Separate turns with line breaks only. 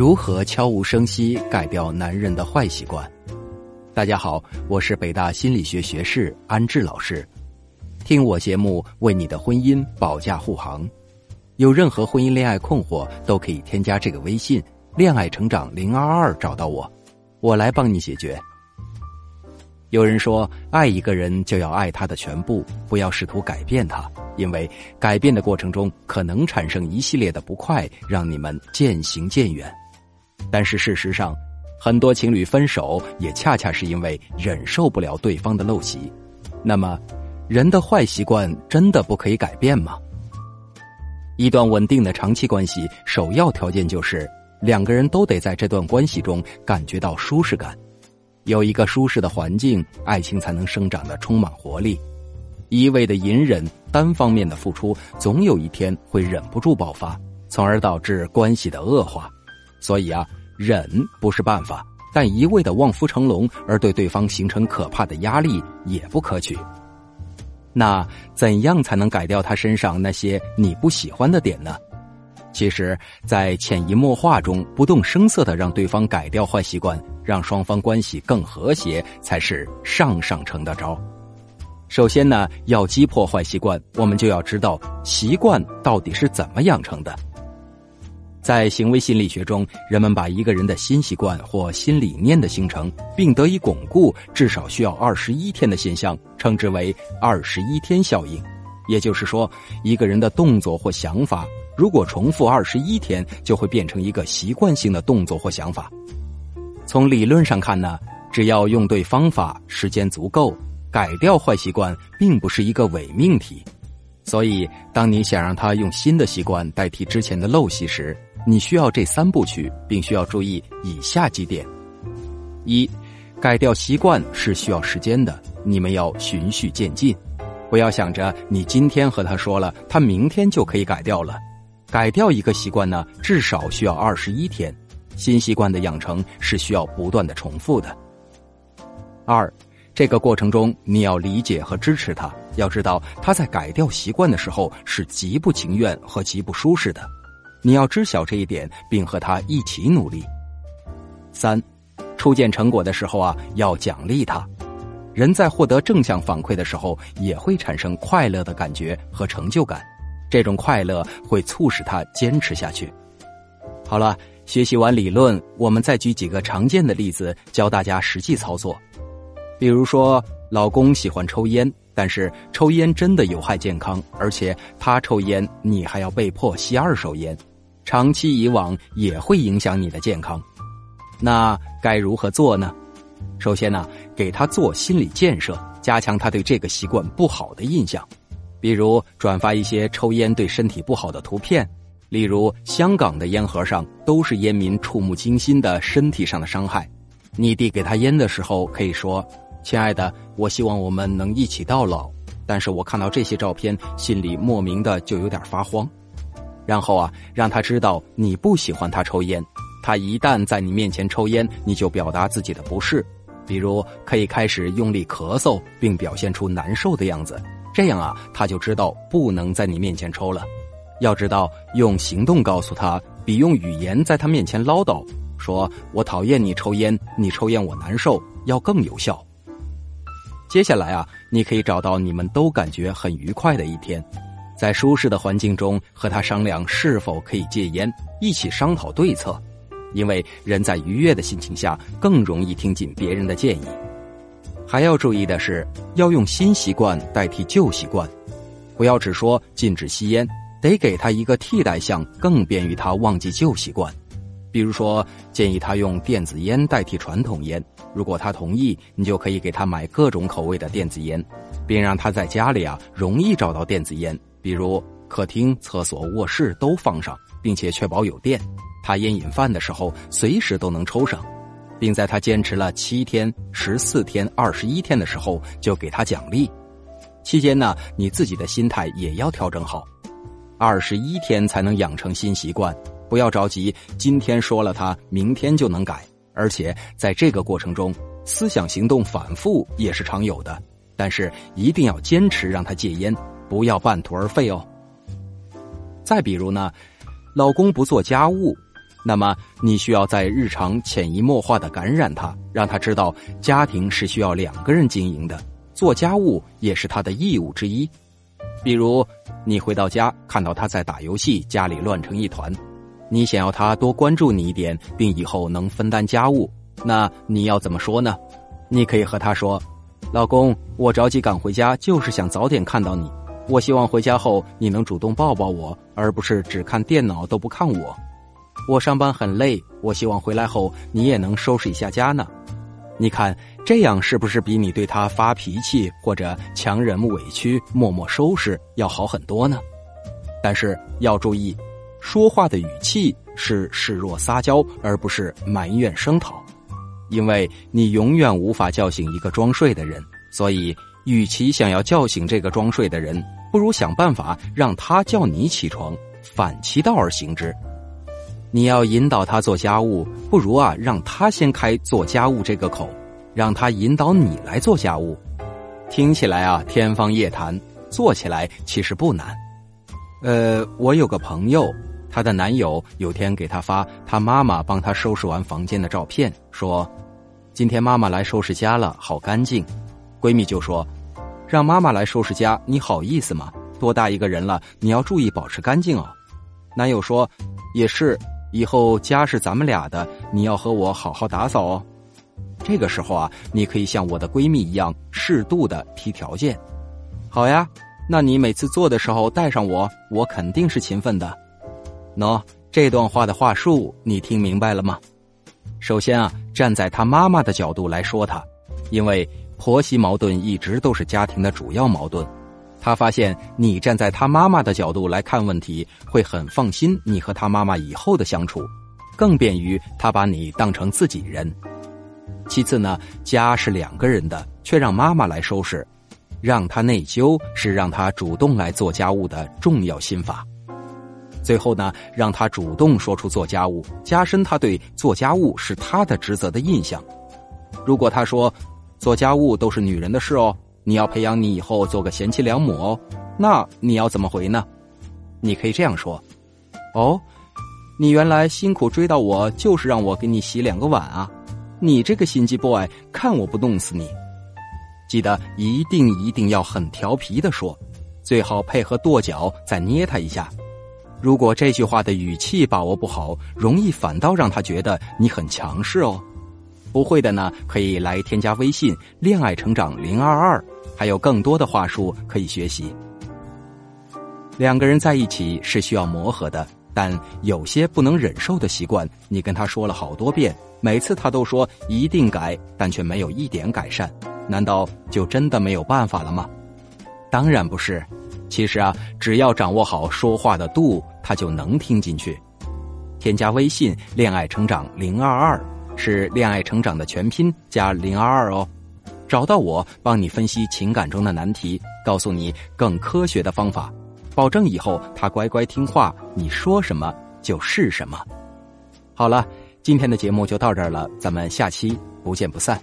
如何悄无声息改掉男人的坏习惯？大家好，我是北大心理学学士安志老师。听我节目，为你的婚姻保驾护航。有任何婚姻恋爱困惑，都可以添加这个微信“恋爱成长零二二”找到我，我来帮你解决。有人说，爱一个人就要爱他的全部，不要试图改变他，因为改变的过程中可能产生一系列的不快，让你们渐行渐远。但是事实上，很多情侣分手也恰恰是因为忍受不了对方的陋习。那么，人的坏习惯真的不可以改变吗？一段稳定的长期关系，首要条件就是两个人都得在这段关系中感觉到舒适感，有一个舒适的环境，爱情才能生长的充满活力。一味的隐忍、单方面的付出，总有一天会忍不住爆发，从而导致关系的恶化。所以啊。忍不是办法，但一味的望夫成龙而对对方形成可怕的压力也不可取。那怎样才能改掉他身上那些你不喜欢的点呢？其实，在潜移默化中不动声色的让对方改掉坏习惯，让双方关系更和谐，才是上上乘的招。首先呢，要击破坏习惯，我们就要知道习惯到底是怎么养成的。在行为心理学中，人们把一个人的新习惯或新理念的形成并得以巩固，至少需要二十一天的现象，称之为“二十一天效应”。也就是说，一个人的动作或想法，如果重复二十一天，就会变成一个习惯性的动作或想法。从理论上看呢，只要用对方法，时间足够，改掉坏习惯并不是一个伪命题。所以，当你想让他用新的习惯代替之前的陋习时，你需要这三部曲，并需要注意以下几点：一，改掉习惯是需要时间的，你们要循序渐进，不要想着你今天和他说了，他明天就可以改掉了。改掉一个习惯呢，至少需要二十一天。新习惯的养成是需要不断的重复的。二，这个过程中你要理解和支持他，要知道他在改掉习惯的时候是极不情愿和极不舒适的。你要知晓这一点，并和他一起努力。三，初见成果的时候啊，要奖励他。人在获得正向反馈的时候，也会产生快乐的感觉和成就感，这种快乐会促使他坚持下去。好了，学习完理论，我们再举几个常见的例子，教大家实际操作。比如说，老公喜欢抽烟。但是抽烟真的有害健康，而且他抽烟，你还要被迫吸二手烟，长期以往也会影响你的健康。那该如何做呢？首先呢，给他做心理建设，加强他对这个习惯不好的印象，比如转发一些抽烟对身体不好的图片，例如香港的烟盒上都是烟民触目惊心的身体上的伤害。你递给他烟的时候，可以说。亲爱的，我希望我们能一起到老，但是我看到这些照片，心里莫名的就有点发慌。然后啊，让他知道你不喜欢他抽烟，他一旦在你面前抽烟，你就表达自己的不适，比如可以开始用力咳嗽，并表现出难受的样子，这样啊，他就知道不能在你面前抽了。要知道，用行动告诉他，比用语言在他面前唠叨，说我讨厌你抽烟，你抽烟我难受，要更有效。接下来啊，你可以找到你们都感觉很愉快的一天，在舒适的环境中和他商量是否可以戒烟，一起商讨对策。因为人在愉悦的心情下更容易听进别人的建议。还要注意的是，要用新习惯代替旧习惯，不要只说禁止吸烟，得给他一个替代项，更便于他忘记旧习惯。比如说，建议他用电子烟代替传统烟。如果他同意，你就可以给他买各种口味的电子烟，并让他在家里啊容易找到电子烟，比如客厅、厕所、卧室都放上，并且确保有电。他烟瘾犯的时候，随时都能抽上，并在他坚持了七天、十四天、二十一天的时候，就给他奖励。期间呢，你自己的心态也要调整好，二十一天才能养成新习惯。不要着急，今天说了他，明天就能改。而且在这个过程中，思想行动反复也是常有的。但是一定要坚持让他戒烟，不要半途而废哦。再比如呢，老公不做家务，那么你需要在日常潜移默化的感染他，让他知道家庭是需要两个人经营的，做家务也是他的义务之一。比如，你回到家看到他在打游戏，家里乱成一团，你想要他多关注你一点，并以后能分担家务，那你要怎么说呢？你可以和他说：“老公，我着急赶回家，就是想早点看到你。我希望回家后你能主动抱抱我，而不是只看电脑都不看我。我上班很累，我希望回来后你也能收拾一下家呢。你看。”这样是不是比你对他发脾气或者强忍委屈、默默收拾要好很多呢？但是要注意，说话的语气是示弱撒娇，而不是埋怨声讨，因为你永远无法叫醒一个装睡的人。所以，与其想要叫醒这个装睡的人，不如想办法让他叫你起床，反其道而行之。你要引导他做家务，不如啊让他先开做家务这个口。让他引导你来做家务，听起来啊天方夜谭，做起来其实不难。呃，我有个朋友，她的男友有天给她发她妈妈帮她收拾完房间的照片，说：“今天妈妈来收拾家了，好干净。”闺蜜就说：“让妈妈来收拾家，你好意思吗？多大一个人了，你要注意保持干净哦。”男友说：“也是，以后家是咱们俩的，你要和我好好打扫哦。”这个时候啊，你可以像我的闺蜜一样，适度的提条件。好呀，那你每次做的时候带上我，我肯定是勤奋的。喏，这段话的话术你听明白了吗？首先啊，站在她妈妈的角度来说她，因为婆媳矛盾一直都是家庭的主要矛盾。她发现你站在她妈妈的角度来看问题，会很放心你和她妈妈以后的相处，更便于她把你当成自己人。其次呢，家是两个人的，却让妈妈来收拾，让他内疚是让他主动来做家务的重要心法。最后呢，让他主动说出做家务，加深他对做家务是他的职责的印象。如果他说做家务都是女人的事哦，你要培养你以后做个贤妻良母哦，那你要怎么回呢？你可以这样说：哦，你原来辛苦追到我，就是让我给你洗两个碗啊。你这个心机 boy，看我不弄死你！记得一定一定要很调皮的说，最好配合跺脚再捏他一下。如果这句话的语气把握不好，容易反倒让他觉得你很强势哦。不会的呢，可以来添加微信“恋爱成长零二二”，还有更多的话术可以学习。两个人在一起是需要磨合的，但有些不能忍受的习惯，你跟他说了好多遍。每次他都说一定改，但却没有一点改善，难道就真的没有办法了吗？当然不是，其实啊，只要掌握好说话的度，他就能听进去。添加微信“恋爱成长零二二”，是“恋爱成长”的全拼加零二二哦。找到我，帮你分析情感中的难题，告诉你更科学的方法，保证以后他乖乖听话，你说什么就是什么。好了。今天的节目就到这儿了，咱们下期不见不散。